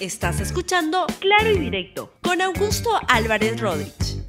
Estás escuchando Claro y Directo con Augusto Álvarez Rodríguez.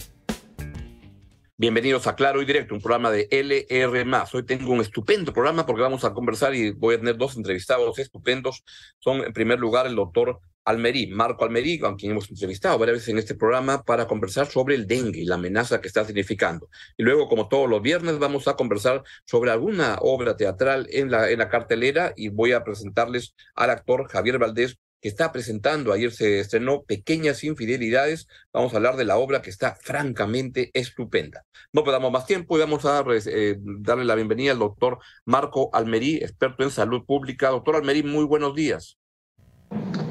Bienvenidos a Claro y Directo, un programa de LR. Hoy tengo un estupendo programa porque vamos a conversar y voy a tener dos entrevistados estupendos. Son, en primer lugar, el doctor Almerí, Marco Almerí, con quien hemos entrevistado varias veces en este programa para conversar sobre el dengue y la amenaza que está significando. Y luego, como todos los viernes, vamos a conversar sobre alguna obra teatral en la, en la cartelera y voy a presentarles al actor Javier Valdés, que está presentando, ayer se estrenó Pequeñas Infidelidades, vamos a hablar de la obra que está francamente estupenda. No perdamos más tiempo y vamos a eh, darle la bienvenida al doctor Marco Almerí, experto en salud pública. Doctor Almerí, muy buenos días.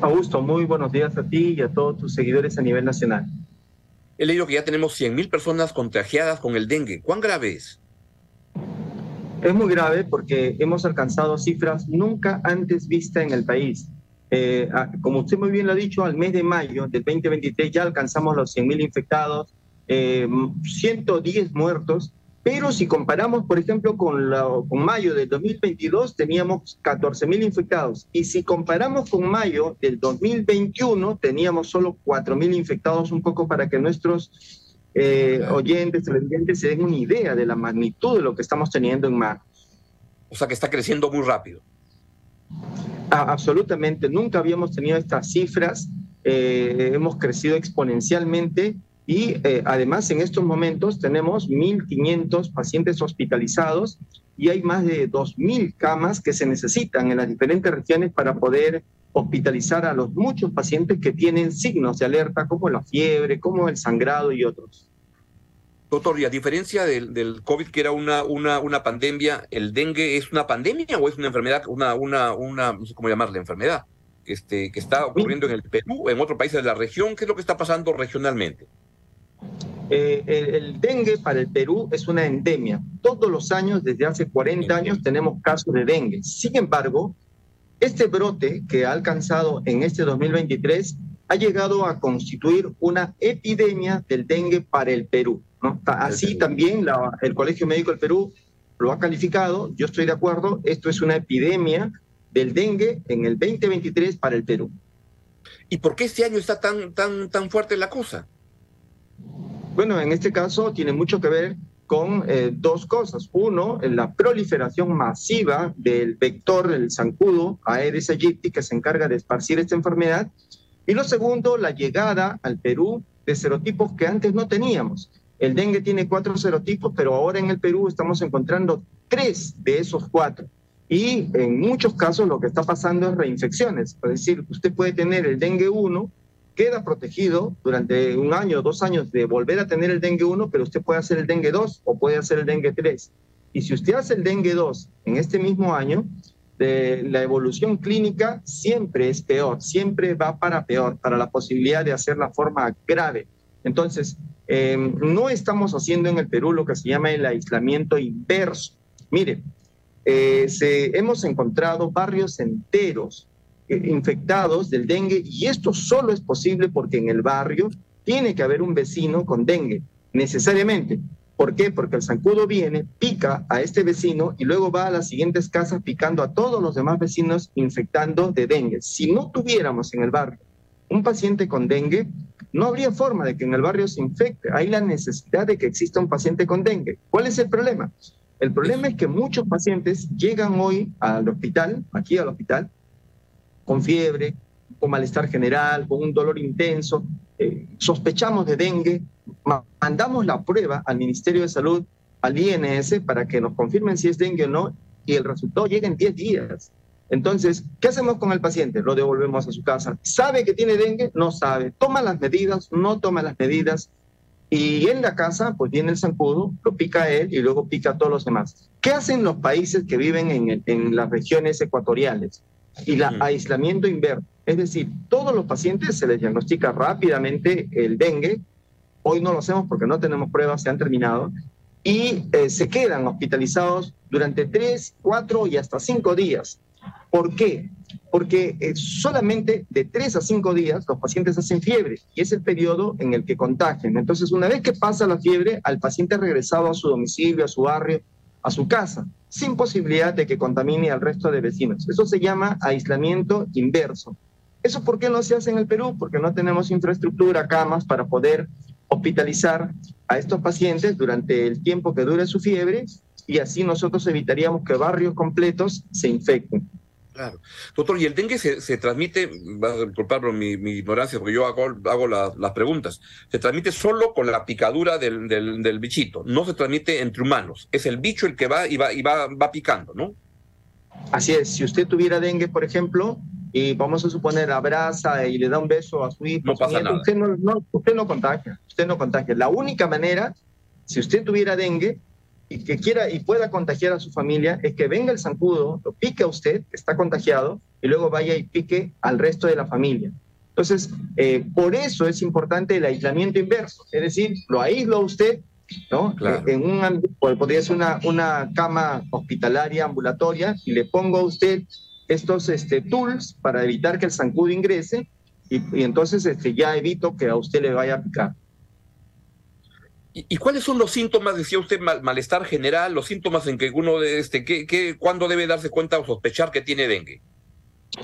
Augusto, muy buenos días a ti y a todos tus seguidores a nivel nacional. He leído que ya tenemos 100.000 personas contagiadas con el dengue. ¿Cuán grave es? Es muy grave porque hemos alcanzado cifras nunca antes vistas en el país. Eh, como usted muy bien lo ha dicho, al mes de mayo del 2023 ya alcanzamos los 100.000 infectados, 110 eh, muertos, pero si comparamos, por ejemplo, con, la, con mayo del 2022, teníamos 14.000 infectados. Y si comparamos con mayo del 2021, teníamos solo 4.000 infectados, un poco para que nuestros eh, oyentes, televidentes se den una idea de la magnitud de lo que estamos teniendo en mar. O sea que está creciendo muy rápido absolutamente, nunca habíamos tenido estas cifras, eh, hemos crecido exponencialmente y eh, además en estos momentos tenemos 1.500 pacientes hospitalizados y hay más de 2.000 camas que se necesitan en las diferentes regiones para poder hospitalizar a los muchos pacientes que tienen signos de alerta como la fiebre, como el sangrado y otros. Doctor, y a diferencia del, del COVID, que era una, una, una pandemia, ¿el dengue es una pandemia o es una enfermedad, una, una, una no sé cómo llamarla, enfermedad, este, que está ocurriendo en el Perú, en otros países de la región? ¿Qué es lo que está pasando regionalmente? Eh, el, dengue para el Perú es una endemia. Todos los años, desde hace 40 años, tenemos casos de dengue. Sin embargo, este brote que ha alcanzado en este 2023 ha llegado a constituir una epidemia del dengue para el Perú. Así también el Colegio Médico del Perú lo ha calificado, yo estoy de acuerdo, esto es una epidemia del dengue en el 2023 para el Perú. ¿Y por qué este año está tan, tan, tan fuerte la cosa? Bueno, en este caso tiene mucho que ver con eh, dos cosas. Uno, la proliferación masiva del vector del zancudo Aedes aegypti que se encarga de esparcir esta enfermedad. Y lo segundo, la llegada al Perú de serotipos que antes no teníamos. El dengue tiene cuatro serotipos, pero ahora en el Perú estamos encontrando tres de esos cuatro. Y en muchos casos lo que está pasando es reinfecciones. Es decir, usted puede tener el dengue 1, queda protegido durante un año o dos años de volver a tener el dengue 1, pero usted puede hacer el dengue 2 o puede hacer el dengue 3. Y si usted hace el dengue 2 en este mismo año, la evolución clínica siempre es peor, siempre va para peor, para la posibilidad de hacer la forma grave. Entonces, Em, no estamos haciendo en el Perú lo que se llama el aislamiento inverso. Mire, eh, se, hemos encontrado barrios enteros eh, infectados del dengue y esto solo es posible porque en el barrio tiene que haber un vecino con dengue, necesariamente. ¿Por qué? Porque el zancudo viene, pica a este vecino y luego va a las siguientes casas picando a todos los demás vecinos infectando de dengue. Si no tuviéramos en el barrio un paciente con dengue, no habría forma de que en el barrio se infecte. Hay la necesidad de que exista un paciente con dengue. ¿Cuál es el problema? El problema es que muchos pacientes llegan hoy al hospital, aquí al hospital, con fiebre, con malestar general, con un dolor intenso, eh, sospechamos de dengue, mandamos la prueba al Ministerio de Salud, al INS, para que nos confirmen si es dengue o no, y el resultado llega en 10 días. Entonces, ¿qué hacemos con el paciente? Lo devolvemos a su casa. ¿Sabe que tiene dengue? No sabe. ¿Toma las medidas? No toma las medidas. Y en la casa, pues viene el zancudo, lo pica él y luego pica a todos los demás. ¿Qué hacen los países que viven en, las regiones ecuatoriales? Y el aislamiento inverno. Es decir, todos los pacientes se les diagnostica rápidamente el dengue. Hoy no lo hacemos porque no tenemos pruebas, se han terminado. Y eh, se quedan hospitalizados durante tres, cuatro y hasta cinco días ¿Por qué? Porque eh, solamente de tres a cinco días los pacientes hacen fiebre y es el periodo en el que contagian. Entonces, una vez que pasa la fiebre, al paciente ha regresado a su domicilio, a su barrio, a su casa, sin posibilidad de que contamine al resto de vecinos. Eso se llama aislamiento inverso. ¿Eso por qué no se hace en el Perú? Porque no tenemos infraestructura, camas para poder hospitalizar a estos pacientes durante el tiempo que dure su fiebre y así nosotros evitaríamos que barrios completos se infecten. Claro. Doctor, ¿y el dengue se, transmite, vas a disculpar por mi, ignorancia, porque yo hago, hago las preguntas, se transmite solo con la picadura del, del, bichito, no se transmite entre humanos, es el bicho el que va y va, y va, va picando, ¿no? Así es, si usted tuviera dengue, por ejemplo, y vamos a suponer abraza y le da un beso a su hijo, no pasa nada. Usted no, no, usted no contagia, usted no contagia. La única manera, si usted tuviera dengue, y que quiera y pueda contagiar a su familia es que venga el zancudo, lo pique a usted, que está contagiado, y luego vaya y pique al resto de la familia. Entonces, eh, por eso es importante el aislamiento inverso, es decir, lo aíslo a usted, ¿no? En un podría ser una, una cama hospitalaria ambulatoria y le pongo a usted estos este, tools para evitar que el zancudo ingrese y, y entonces este, ya evito que a usted le vaya a picar. ¿Y, cuáles son los síntomas, decía usted, malestar general, los síntomas en que uno, este, que, que, ¿cuándo debe darse cuenta o sospechar que tiene dengue?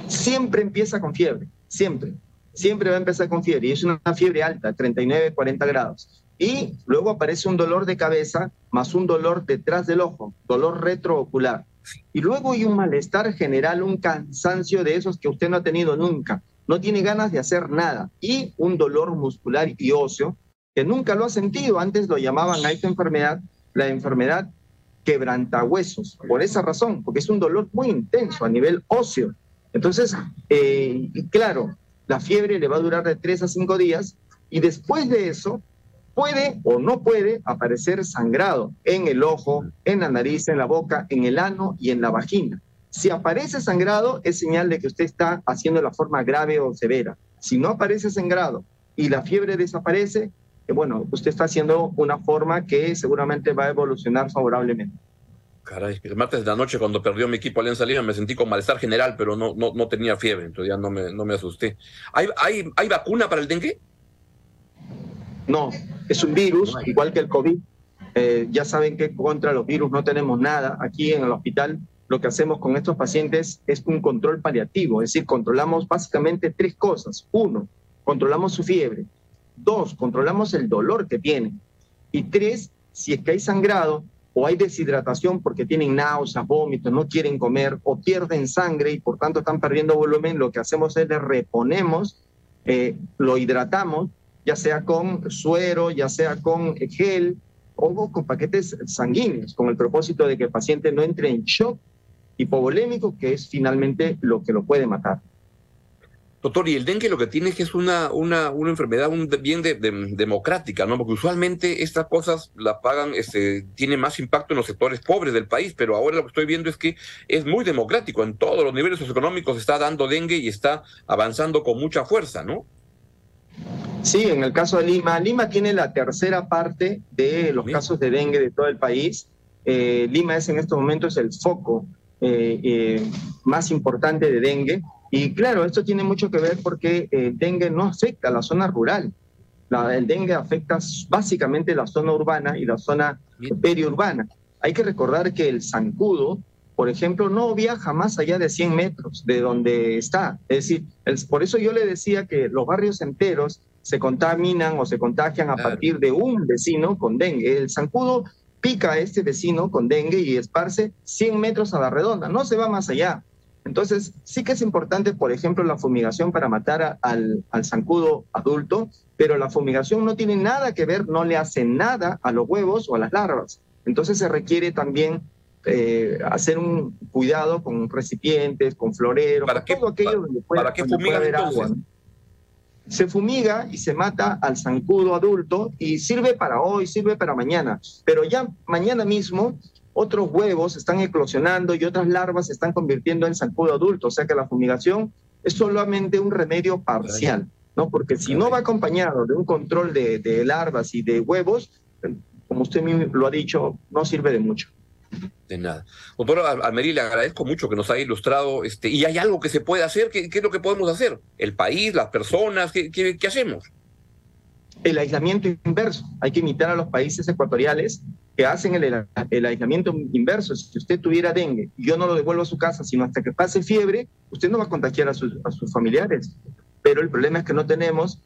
Siempre empieza con fiebre, siempre. Siempre va a empezar con fiebre y es una fiebre alta, 39, 40 grados. Y luego aparece un dolor de cabeza más un dolor detrás del ojo, dolor retroocular. Y luego hay un malestar general, un cansancio de esos que usted no ha tenido nunca. No tiene ganas de hacer nada. Y un dolor muscular y óseo que nunca lo ha sentido. Antes lo llamaban a esta enfermedad la enfermedad quebrantahuesos, por esa razón, porque es un dolor muy intenso a nivel óseo. Entonces, eh, claro, la fiebre le va a durar de tres a cinco días y después de eso puede o no puede aparecer sangrado en el ojo, en la nariz, en la boca, en el ano y en la vagina. Si aparece sangrado, es señal de que usted está haciendo la forma grave o severa. Si no aparece sangrado y la fiebre desaparece, bueno, usted está haciendo una forma que seguramente va a evolucionar favorablemente. Caray, el martes de la noche cuando perdió mi equipo Alianza Lima me sentí con malestar general, pero no, no, no tenía fiebre, entonces ya no me, no me asusté. ¿Hay, hay, ¿Hay vacuna para el dengue? No, es un virus, igual que el COVID. Eh, ya saben que contra los virus no tenemos nada. Aquí en el hospital lo que hacemos con estos pacientes es un control paliativo, es decir, controlamos básicamente tres cosas. Uno, controlamos su fiebre. Dos, controlamos el dolor que tienen. Y tres, si es que hay sangrado o hay deshidratación porque tienen náuseas, vómitos, no quieren comer o pierden sangre y por tanto están perdiendo volumen, lo que hacemos es le reponemos, eh, lo hidratamos, ya sea con suero, ya sea con gel o con paquetes sanguíneos, con el propósito de que el paciente no entre en shock hipovolémico, que es finalmente lo que lo puede matar. Doctor, y el dengue lo que tiene es que es una, una, una enfermedad un, bien de, democrática, ¿no? Porque usualmente estas cosas la pagan, este, tiene más impacto en los sectores pobres del país, pero ahora lo que estoy viendo es que es muy democrático. En todos los niveles socioeconómicos está dando dengue y está avanzando con mucha fuerza, ¿no? Sí, en el caso de Lima, Lima tiene la tercera parte de los casos de dengue de todo el país. Eh, Lima es en estos momentos el foco eh, eh, más importante de dengue y claro, esto tiene mucho que ver porque el dengue no afecta a la zona rural. el dengue afecta básicamente la zona urbana y la zona periurbana. Hay que recordar que el zancudo, por ejemplo, no viaja más allá de 100 metros de donde está. Es decir, por eso yo le decía que los barrios enteros se contaminan o se contagian a partir de un vecino con dengue. El zancudo pica a este vecino con dengue y esparce 100 metros a la redonda, no se va más allá. Entonces, sí que es importante, por ejemplo, la fumigación para matar al, zancudo adulto, pero la fumigación no tiene nada que ver, no le hace nada a los huevos o a las larvas. Entonces se requiere también eh, hacer un cuidado con recipientes, con floreros, ¿Para todo aquello donde pueda, ¿para qué haber agua. Se fumiga y se mata al zancudo adulto y sirve para hoy, sirve para mañana, pero ya mañana mismo otros huevos están eclosionando y otras larvas se están convirtiendo en zancudo adulto. O sea que la fumigación es solamente un remedio parcial, ¿no? Porque si no va acompañado de un control de, larvas y de huevos, como usted lo ha dicho, no sirve de mucho. De nada. Doctor Almerí, le agradezco mucho que nos haya ilustrado. Este, ¿Y hay algo que se puede hacer? ¿Qué, es lo que podemos hacer? ¿El país, las personas? ¿Qué, qué hacemos? El aislamiento inverso. Hay que imitar a los países ecuatoriales que hacen el, el, aislamiento inverso. Si usted tuviera dengue y yo no lo devuelvo a su casa, sino hasta que pase fiebre, usted no va a contagiar a sus, a sus familiares. Pero el problema es que no tenemos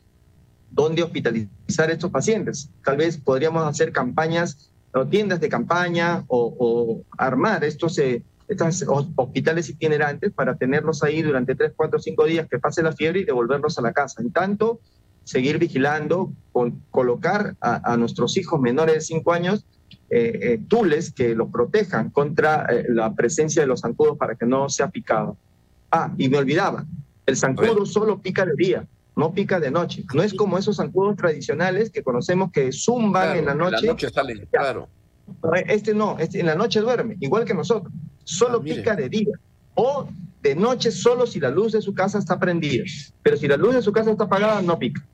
dónde hospitalizar a estos pacientes. Tal vez podríamos hacer campañas o tiendas de campaña o, armar estos, eh, estos hospitales itinerantes para tenerlos ahí durante 3, 4, 5 días que pase la fiebre y devolverlos a la casa. En tanto, seguir vigilando, con, colocar a, nuestros hijos menores de 5 años eh, eh, tules que los protejan contra eh, la presencia de los zancudos para que no sea picado. Ah, y me olvidaba, el zancudo solo pica de día, no pica de noche. No es como esos zancudos tradicionales que conocemos que zumban en la noche. En la noche salen, claro. Este no, este en la noche duerme, igual que nosotros. Solo ah, pica de día. O de noche solo si la luz de su casa está prendida. Pero si la luz de su casa está apagada, no pica.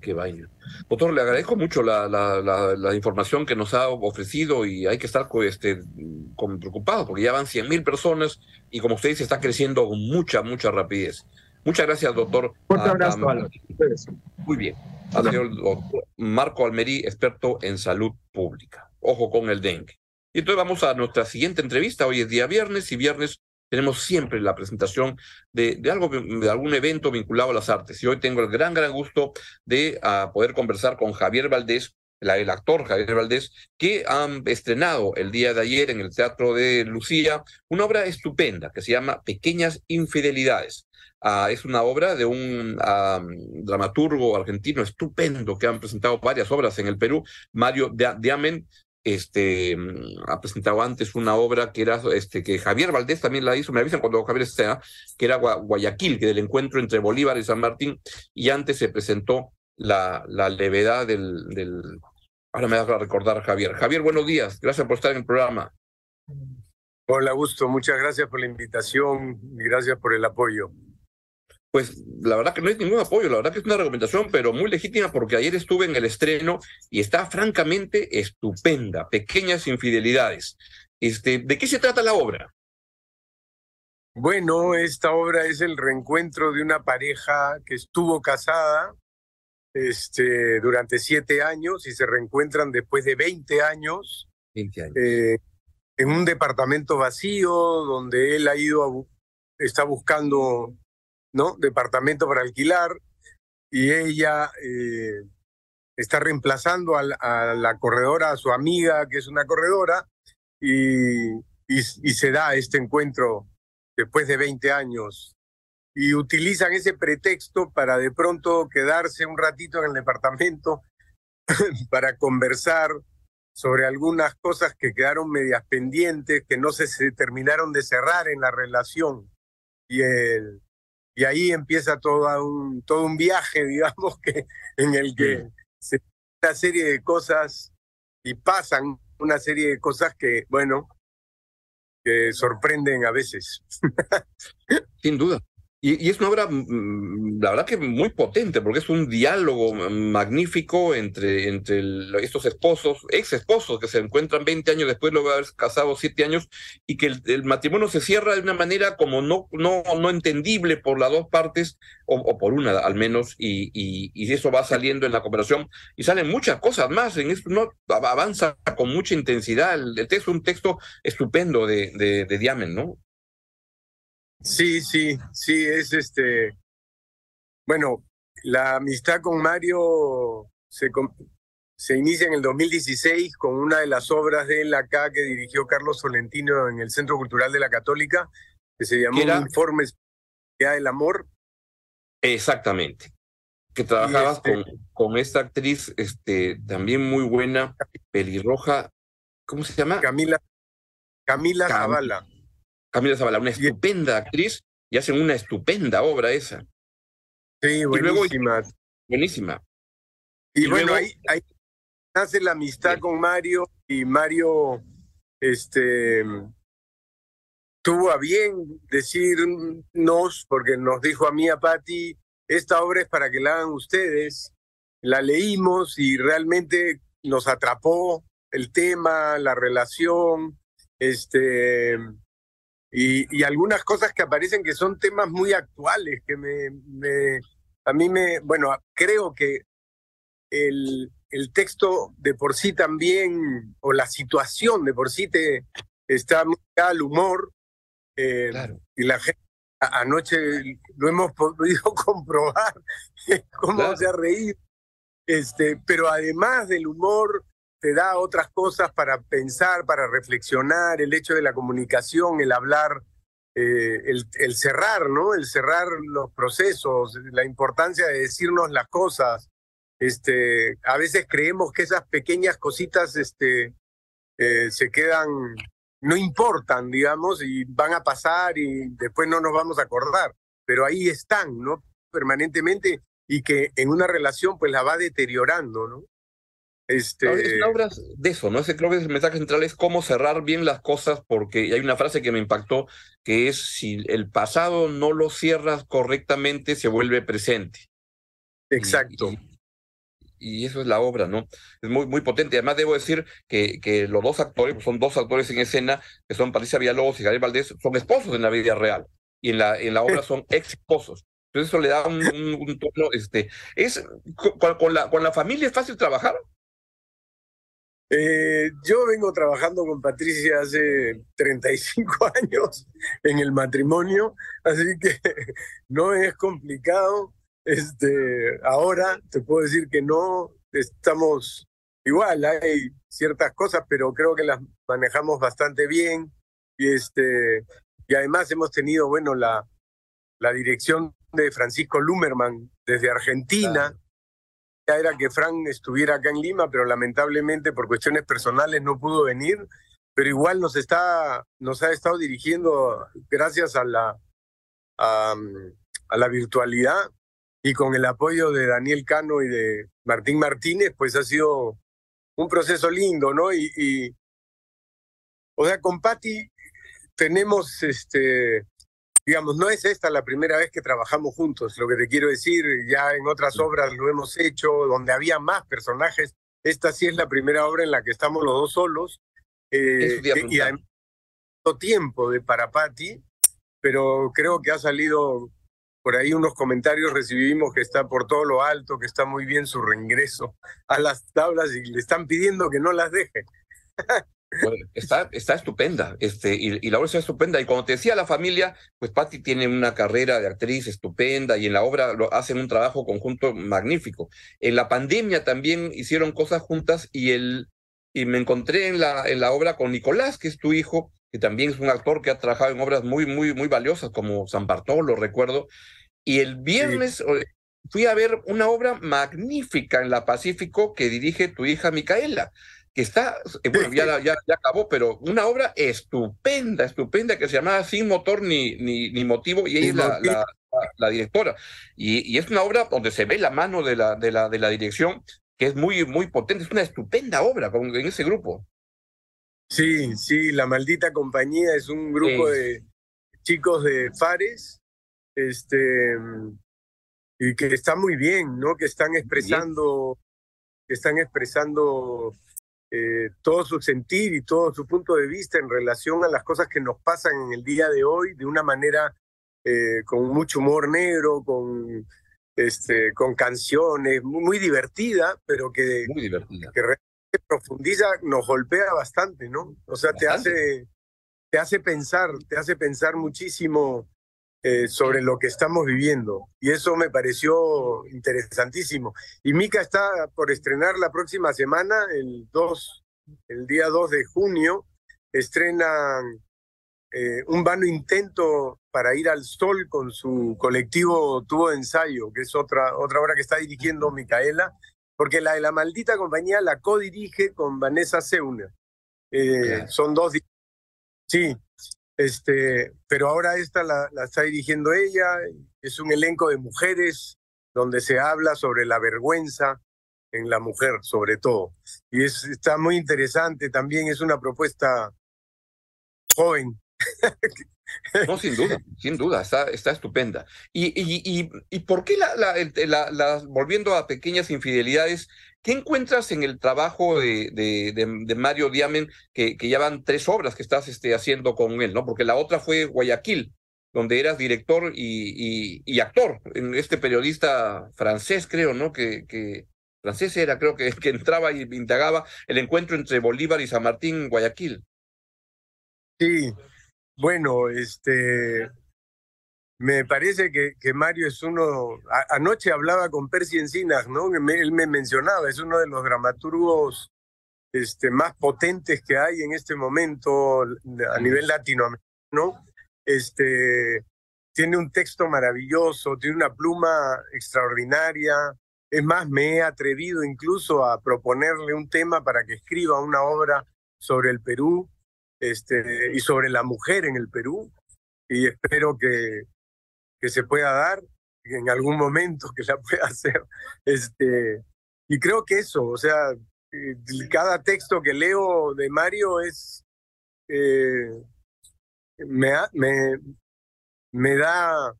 Qué vaina. Doctor, le agradezco mucho la, la, información que nos ha ofrecido y hay que estar este, preocupados porque ya van 100 mil personas y como usted dice, está creciendo con mucha, mucha rapidez. Muchas gracias, doctor. Fuerte abrazo, Muy bien. Marco Almerí, experto en salud pública. Ojo con el dengue. Y entonces vamos a nuestra siguiente entrevista. Hoy es día viernes y viernes tenemos siempre la presentación de, algo, de algún evento vinculado a las artes. Y hoy tengo el gran, gran gusto de uh, poder conversar con Javier Valdés, el actor Javier Valdés, que han estrenado el día de ayer en el Teatro de Lucía una obra estupenda que se llama Pequeñas Infidelidades. Uh, es una obra de un uh, dramaturgo argentino estupendo que han presentado varias obras en el Perú, Mario Diamen, este, mm, ha presentado antes una obra que era, este, que Javier Valdés también la hizo, me avisan cuando Javier esté, que era Guayaquil, que del encuentro entre Bolívar y San Martín, y antes se presentó la, la levedad del, del, ahora me vas a recordar Javier. Javier, buenos días, gracias por estar en el programa. Hola, Augusto, muchas gracias por la invitación y gracias por el apoyo pues la verdad que no es ningún apoyo, la verdad que es una recomendación, pero muy legítima porque ayer estuve en el estreno y está francamente estupenda, pequeñas infidelidades. Este, ¿De qué se trata la obra? Bueno, esta obra es el reencuentro de una pareja que estuvo casada este, durante siete años y se reencuentran después de 20 años. 20 años. Eh, en un departamento vacío donde él ha ido a, está buscando ¿no? Departamento para alquilar y ella eh, está reemplazando a la, corredora, a su amiga, que es una corredora, y, se da este encuentro después de 20 años. Y utilizan ese pretexto para de pronto quedarse un ratito en el departamento para conversar sobre algunas cosas que quedaron medias pendientes, que no se, se terminaron de cerrar en la relación. Y el, y ahí empieza todo un, todo un viaje, digamos, que, en el que se una serie de cosas y pasan una serie de cosas que, bueno, que sorprenden a veces. Sin duda. Y, es una obra, mm, mm, la verdad que muy potente, porque es un diálogo magnífico entre, entre estos esposos, ex esposos, que se encuentran 20 años después, de haber casado 7 años, y que el, matrimonio se cierra de una manera como no, no, no entendible por las dos partes, o, por una al menos, y, y, eso va saliendo en la cooperación, y salen muchas cosas más, en esto avanza con mucha intensidad. El, texto es un texto estupendo de, de Diamen, ¿no? Sí, sí, sí, es este. Bueno, la amistad con Mario se, se inicia en el 2016 con una de las obras de él acá que dirigió Carlos Solentino en el Centro Cultural de la Católica, que se llamó Informes del Amor. Exactamente. Que trabajabas este con, con esta actriz este, también muy buena, pelirroja, ¿cómo se llama? Camila, Camila Zavala. Camila Zavala, una estupenda actriz y hacen una estupenda obra esa. Sí, buenísima. buenísima. Y, bueno, ahí, ahí, nace la amistad con Mario y Mario este, tuvo a bien decirnos, porque nos dijo a mí, a Patti, esta obra es para que la hagan ustedes. La leímos y realmente nos atrapó el tema, la relación, este, y, algunas cosas que aparecen que son temas muy actuales, que me, me, a mí me, bueno, creo que el, el texto de por sí también, o la situación de por sí te está muy al humor, eh, y la gente anoche lo hemos podido comprobar cómo se ha reído. Este, pero además del humor, te da otras cosas para pensar, para reflexionar, el hecho de la comunicación, el hablar, eh, el, cerrar, ¿no? El cerrar los procesos, la importancia de decirnos las cosas. Este, a veces creemos que esas pequeñas cositas este, eh, se quedan no importan, digamos, y van a pasar y después no nos vamos a acordar, pero ahí están, ¿no? Permanentemente y que en una relación pues la va deteriorando, ¿no? Este... es obra de eso, ¿no? Ese creo que el mensaje central es cómo cerrar bien las cosas, porque hay una frase que me impactó, que es si el pasado no lo cierras correctamente, se vuelve presente. Exacto y eso es la obra, ¿no? Es muy, muy potente. Además, debo decir que, que los dos actores, pues, son dos actores en escena, que son Patricia Villalobos y Gabriel Valdés, son esposos en la vida real. Y en la, en la obra son ex esposos. Entonces eso le da un, un, tono, este, es, con, la, con la familia es fácil trabajar. Eh, yo vengo trabajando con Patricia hace 35 años en el matrimonio, así que no es complicado. Este, ahora te puedo decir que no estamos igual, hay ciertas cosas, pero creo que las manejamos bastante bien. Y, este, y además hemos tenido, bueno, la, la dirección de Francisco Lumerman desde Argentina. Era que Frank estuviera acá en Lima, pero lamentablemente por cuestiones personales no pudo venir. Pero igual nos está, nos ha estado dirigiendo gracias a la, a la virtualidad y con el apoyo de Daniel Cano y de Martín Martínez, pues ha sido un proceso lindo, ¿no? Y, o sea, con Patti tenemos, este, digamos, no es esta la primera vez que trabajamos juntos, lo que te quiero decir, ya en otras obras lo hemos hecho, donde había más personajes, esta sí es la primera obra en la que estamos los dos solos, eh, y hay tiempo de para Patti, pero creo que ha salido por ahí unos comentarios recibimos que está por todo lo alto, que está muy bien su reingreso a las tablas y le están pidiendo que no las deje. Está, está estupenda, este, y, la obra está estupenda. Y como te decía la familia, pues Patti tiene una carrera de actriz estupenda y en la obra lo, hacen un trabajo conjunto magnífico. En la pandemia también hicieron cosas juntas y, el, y me encontré en la, en la obra con Nicolás, que es tu hijo, que también es un actor que ha trabajado en obras muy, muy, muy valiosas, como San Bartolo, recuerdo, y el viernes fui a ver una obra magnífica en la Pacífico que dirige tu hija Micaela, que está, eh, bueno, ya, ya, acabó, pero una obra estupenda, estupenda, que se llamaba Sin Motor ni, ni, ni Motivo, y ella es la, la, directora. Y, y, es una obra donde se ve la mano de la, de la, de la dirección, que es muy, muy potente, es una estupenda obra con, en ese grupo. Sí, sí, La Maldita Compañía es un grupo de chicos de Fares este, y que está muy bien, ¿no? Que están expresando, que están expresando eh, todo su sentir y todo su punto de vista en relación a las cosas que nos pasan en el día de hoy de una manera eh, con mucho humor negro, con, este, con canciones, muy, divertida, pero que, muy divertida. que profundiza, nos golpea bastante, ¿no? O sea, te hace, te hace pensar, te hace pensar muchísimo eh, sobre lo que estamos viviendo. Y eso me pareció interesantísimo. Y Mica está por estrenar la próxima semana, el, 2, el día 2 de junio, estrenan eh, un vano intento para ir al sol con su colectivo Tubo de Ensayo, que es otra, otra obra que está dirigiendo Micaela, porque la de la maldita compañía la co-dirige con Vanessa Seuner. Eh, son dos. Sí, este, pero ahora esta la, está dirigiendo ella, es un elenco de mujeres donde se habla sobre la vergüenza en la mujer, sobre todo. Y es, está muy interesante, también es una propuesta joven. No, sin duda, sin duda, está, está estupenda. Y, y, y, y por qué, la, volviendo a pequeñas infidelidades, ¿Qué encuentras en el trabajo de, Mario Diamen, que, ya van tres obras que estás este, haciendo con él, ¿no? Porque la otra fue Guayaquil, donde eras director y, actor, en este periodista francés, creo, ¿no? Que, francés era, creo que entraba y indagaba el encuentro entre Bolívar y San Martín en Guayaquil. Sí, bueno, este, me parece que, que Mario es uno, anoche hablaba con Percy Encinas, ¿no? él me mencionaba, es uno de los dramaturgos este, más potentes que hay en este momento a nivel latinoamericano. Este, tiene un texto maravilloso, tiene una pluma extraordinaria. Es más, me he atrevido incluso a proponerle un tema para que escriba una obra sobre el Perú este, y sobre la mujer en el Perú. Y espero que, que se pueda dar en algún momento, que la pueda hacer. Este, y creo que eso, o sea, eh, cada texto que leo de Mario es... Eh, me, me, me da,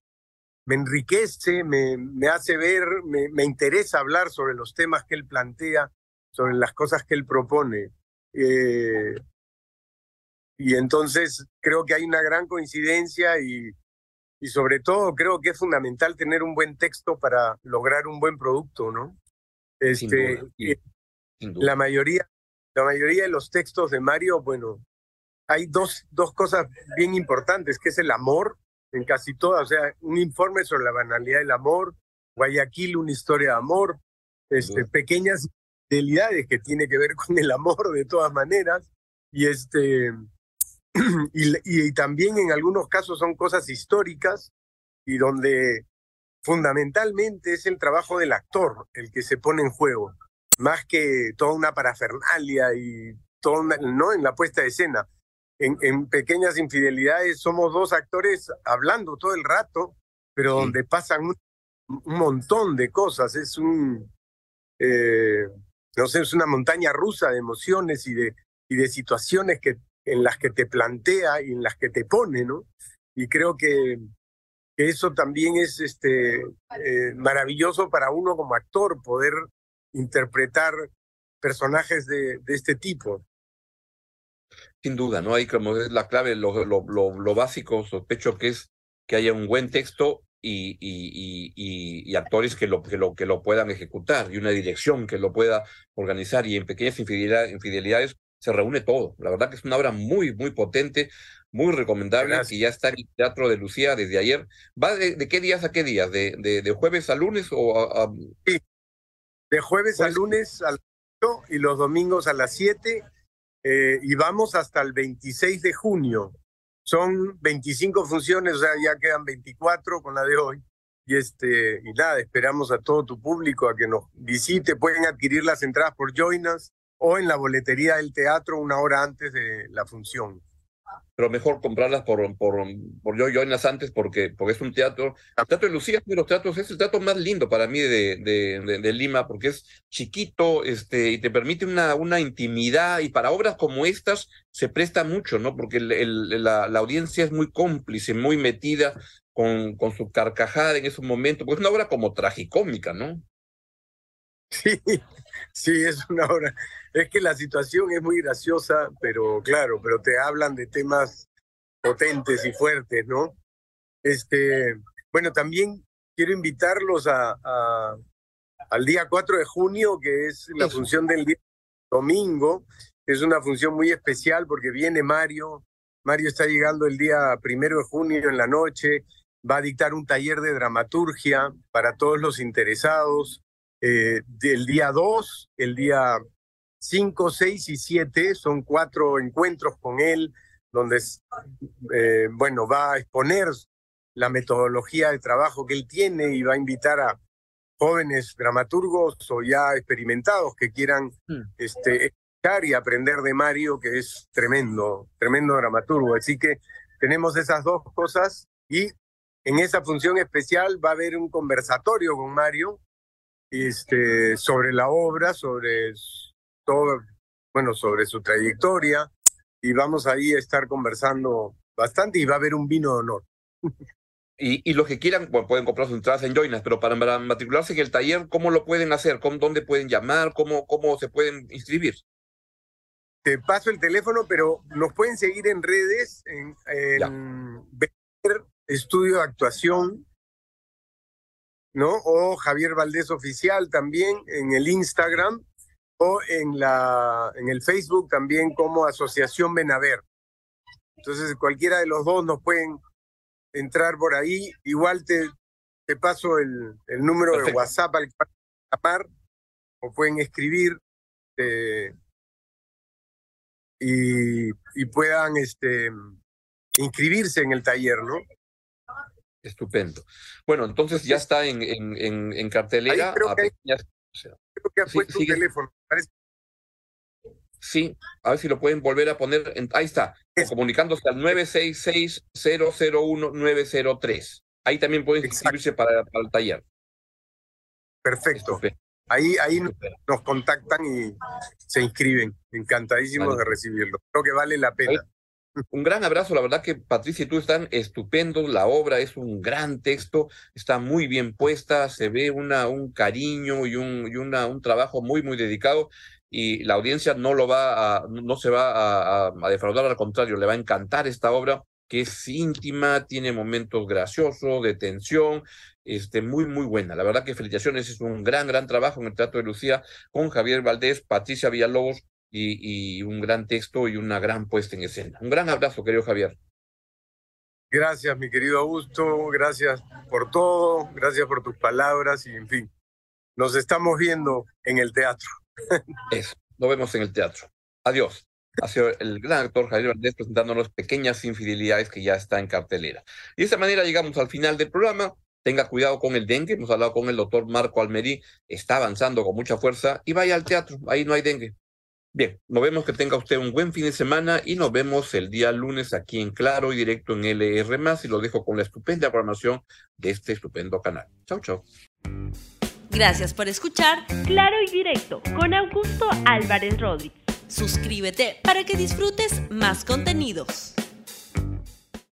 me enriquece, me, me hace ver, me, me, interesa hablar sobre los temas que él plantea, sobre las cosas que él propone. Eh, y entonces creo que hay una gran coincidencia y, y sobre todo creo que es fundamental tener un buen texto para lograr un buen producto, ¿no? Este, eh, La mayoría, la mayoría de los textos de Mario, bueno, hay dos, dos cosas bien importantes, que es el amor en casi todas, o sea, un informe sobre la banalidad del amor, Guayaquil, una historia de amor, este, pequeñas fidelidades que tiene que ver con el amor de todas maneras, y este y, y, también en algunos casos son cosas históricas y donde fundamentalmente es el trabajo del actor el que se pone en juego, más que toda una parafernalia y todo no en la puesta de escena. En, pequeñas infidelidades somos dos actores hablando todo el rato, pero donde pasan un, montón de cosas. Es un, eh, no sé, es una montaña rusa de emociones y de, y de situaciones que, en las que te plantea y en las que te pone, ¿no? Y creo que, eso también es este, eh, maravilloso para uno como actor, poder interpretar personajes de, este tipo. Sin duda, ¿no? Hay como es la clave, lo, lo, básico, sospecho que es que haya un buen texto y, y, y, y, actores que lo, que, lo, que lo puedan ejecutar y una dirección que lo pueda organizar y en pequeñas infidelidades se reúne todo. La verdad que es una obra muy, muy potente, muy recomendable y ya está en el Teatro de Lucía desde ayer. ¿Va de, qué días a qué días? ¿De, de, de jueves a lunes o Sí, de jueves a pues lunes al y los domingos a las 7 eh, y vamos hasta el 26 de junio. Son 25 funciones, o sea, ya quedan 24 con la de hoy. Y, este, y nada, esperamos a todo tu público a que nos visite. Pueden adquirir las entradas por Joinas o en la boletería del teatro una hora antes de la función pero mejor comprarlas por, por, por yo Joinas antes porque, porque es un teatro. El Teatro de Lucía de los teatros, es el teatro más lindo para mí de, de, de, Lima porque es chiquito este, y te permite una, una intimidad y para obras como estas se presta mucho, ¿no? Porque el, la, la, audiencia es muy cómplice, muy metida con, con su carcajada en esos momentos, pues es una obra como tragicómica, ¿no? Sí, sí, es una obra es que la situación es muy graciosa, pero claro, pero te hablan de temas potentes y fuertes, ¿no? Este, bueno, también quiero invitarlos a, al día 4 de junio, que es la función del día domingo. Es una función muy especial porque viene Mario. Mario está llegando el día primero de junio en la noche. Va a dictar un taller de dramaturgia para todos los interesados. Eh, del día 2, el día 5, 6 y 7 son cuatro encuentros con él, donde, eh, bueno, va a exponer la metodología de trabajo que él tiene y va a invitar a jóvenes dramaturgos o ya experimentados que quieran mm. este, escuchar y aprender de Mario, que es tremendo, tremendo dramaturgo. Así que tenemos esas dos cosas y en esa función especial va a haber un conversatorio con Mario este, sobre la obra, sobre todo, bueno, sobre su trayectoria y vamos ahí a estar conversando bastante y va a haber un vino de honor. Y, y los que quieran pueden comprar sus entradas en Joinas, pero para, matricularse en el taller, ¿cómo lo pueden hacer? ¿Cómo, ¿Dónde pueden llamar? ¿Cómo, ¿Cómo se pueden inscribir? Te paso el teléfono, pero nos pueden seguir en redes, en, en Estudio de Actuación. ¿no? O Javier Valdés Oficial también en el Instagram en, la, en el Facebook también como Asociación Benaver. Entonces, cualquiera de los dos nos pueden entrar por ahí. Igual te, te paso el, el número de WhatsApp al que llamar o pueden escribir eh, y, y, puedan este, inscribirse en el taller, ¿no? Estupendo. Bueno, entonces ya está en, en, en, cartelera. creo, que ha puesto teléfono. Sí, a ver si lo pueden volver a poner. ahí está, comunicándose al 966-001-903. Ahí también pueden inscribirse para, el taller. Perfecto. Ahí, ahí nos contactan y se inscriben. Encantadísimos de recibirlo. Creo que vale la pena. Un gran abrazo, la verdad que Patricia y tú están estupendos, la obra es un gran texto, está muy bien puesta, se ve una, un cariño y, un, trabajo muy, muy dedicado y la audiencia no lo va no se va a, a, defraudar, al contrario, le va a encantar esta obra que es íntima, tiene momentos graciosos, de tensión, este, muy, muy buena. La verdad que felicitaciones, es un gran, gran trabajo en el Teatro de Lucía con Javier Valdés, Patricia Villalobos y, un gran texto y una gran puesta en escena. Un gran abrazo, querido Javier. Gracias, mi querido Augusto, gracias por todo, gracias por tus palabras y en fin, nos estamos viendo en el teatro. Eso, nos vemos en el teatro. Adiós. Ha sido el gran actor Javier Valdés presentándonos pequeñas infidelidades que ya está en cartelera. Y de esta manera llegamos al final del programa. Tenga cuidado con el dengue. Hemos hablado con el doctor Marco Almerí. Está avanzando con mucha fuerza y vaya al teatro. Ahí no hay dengue. Bien, nos vemos que tenga usted un buen fin de semana y nos vemos el día lunes aquí en Claro y directo en LR y lo dejo con la estupenda programación de este estupendo canal. Chau, chau. Gracias por escuchar Claro y Directo con Augusto Álvarez Rodríguez. Suscríbete para que disfrutes más contenidos.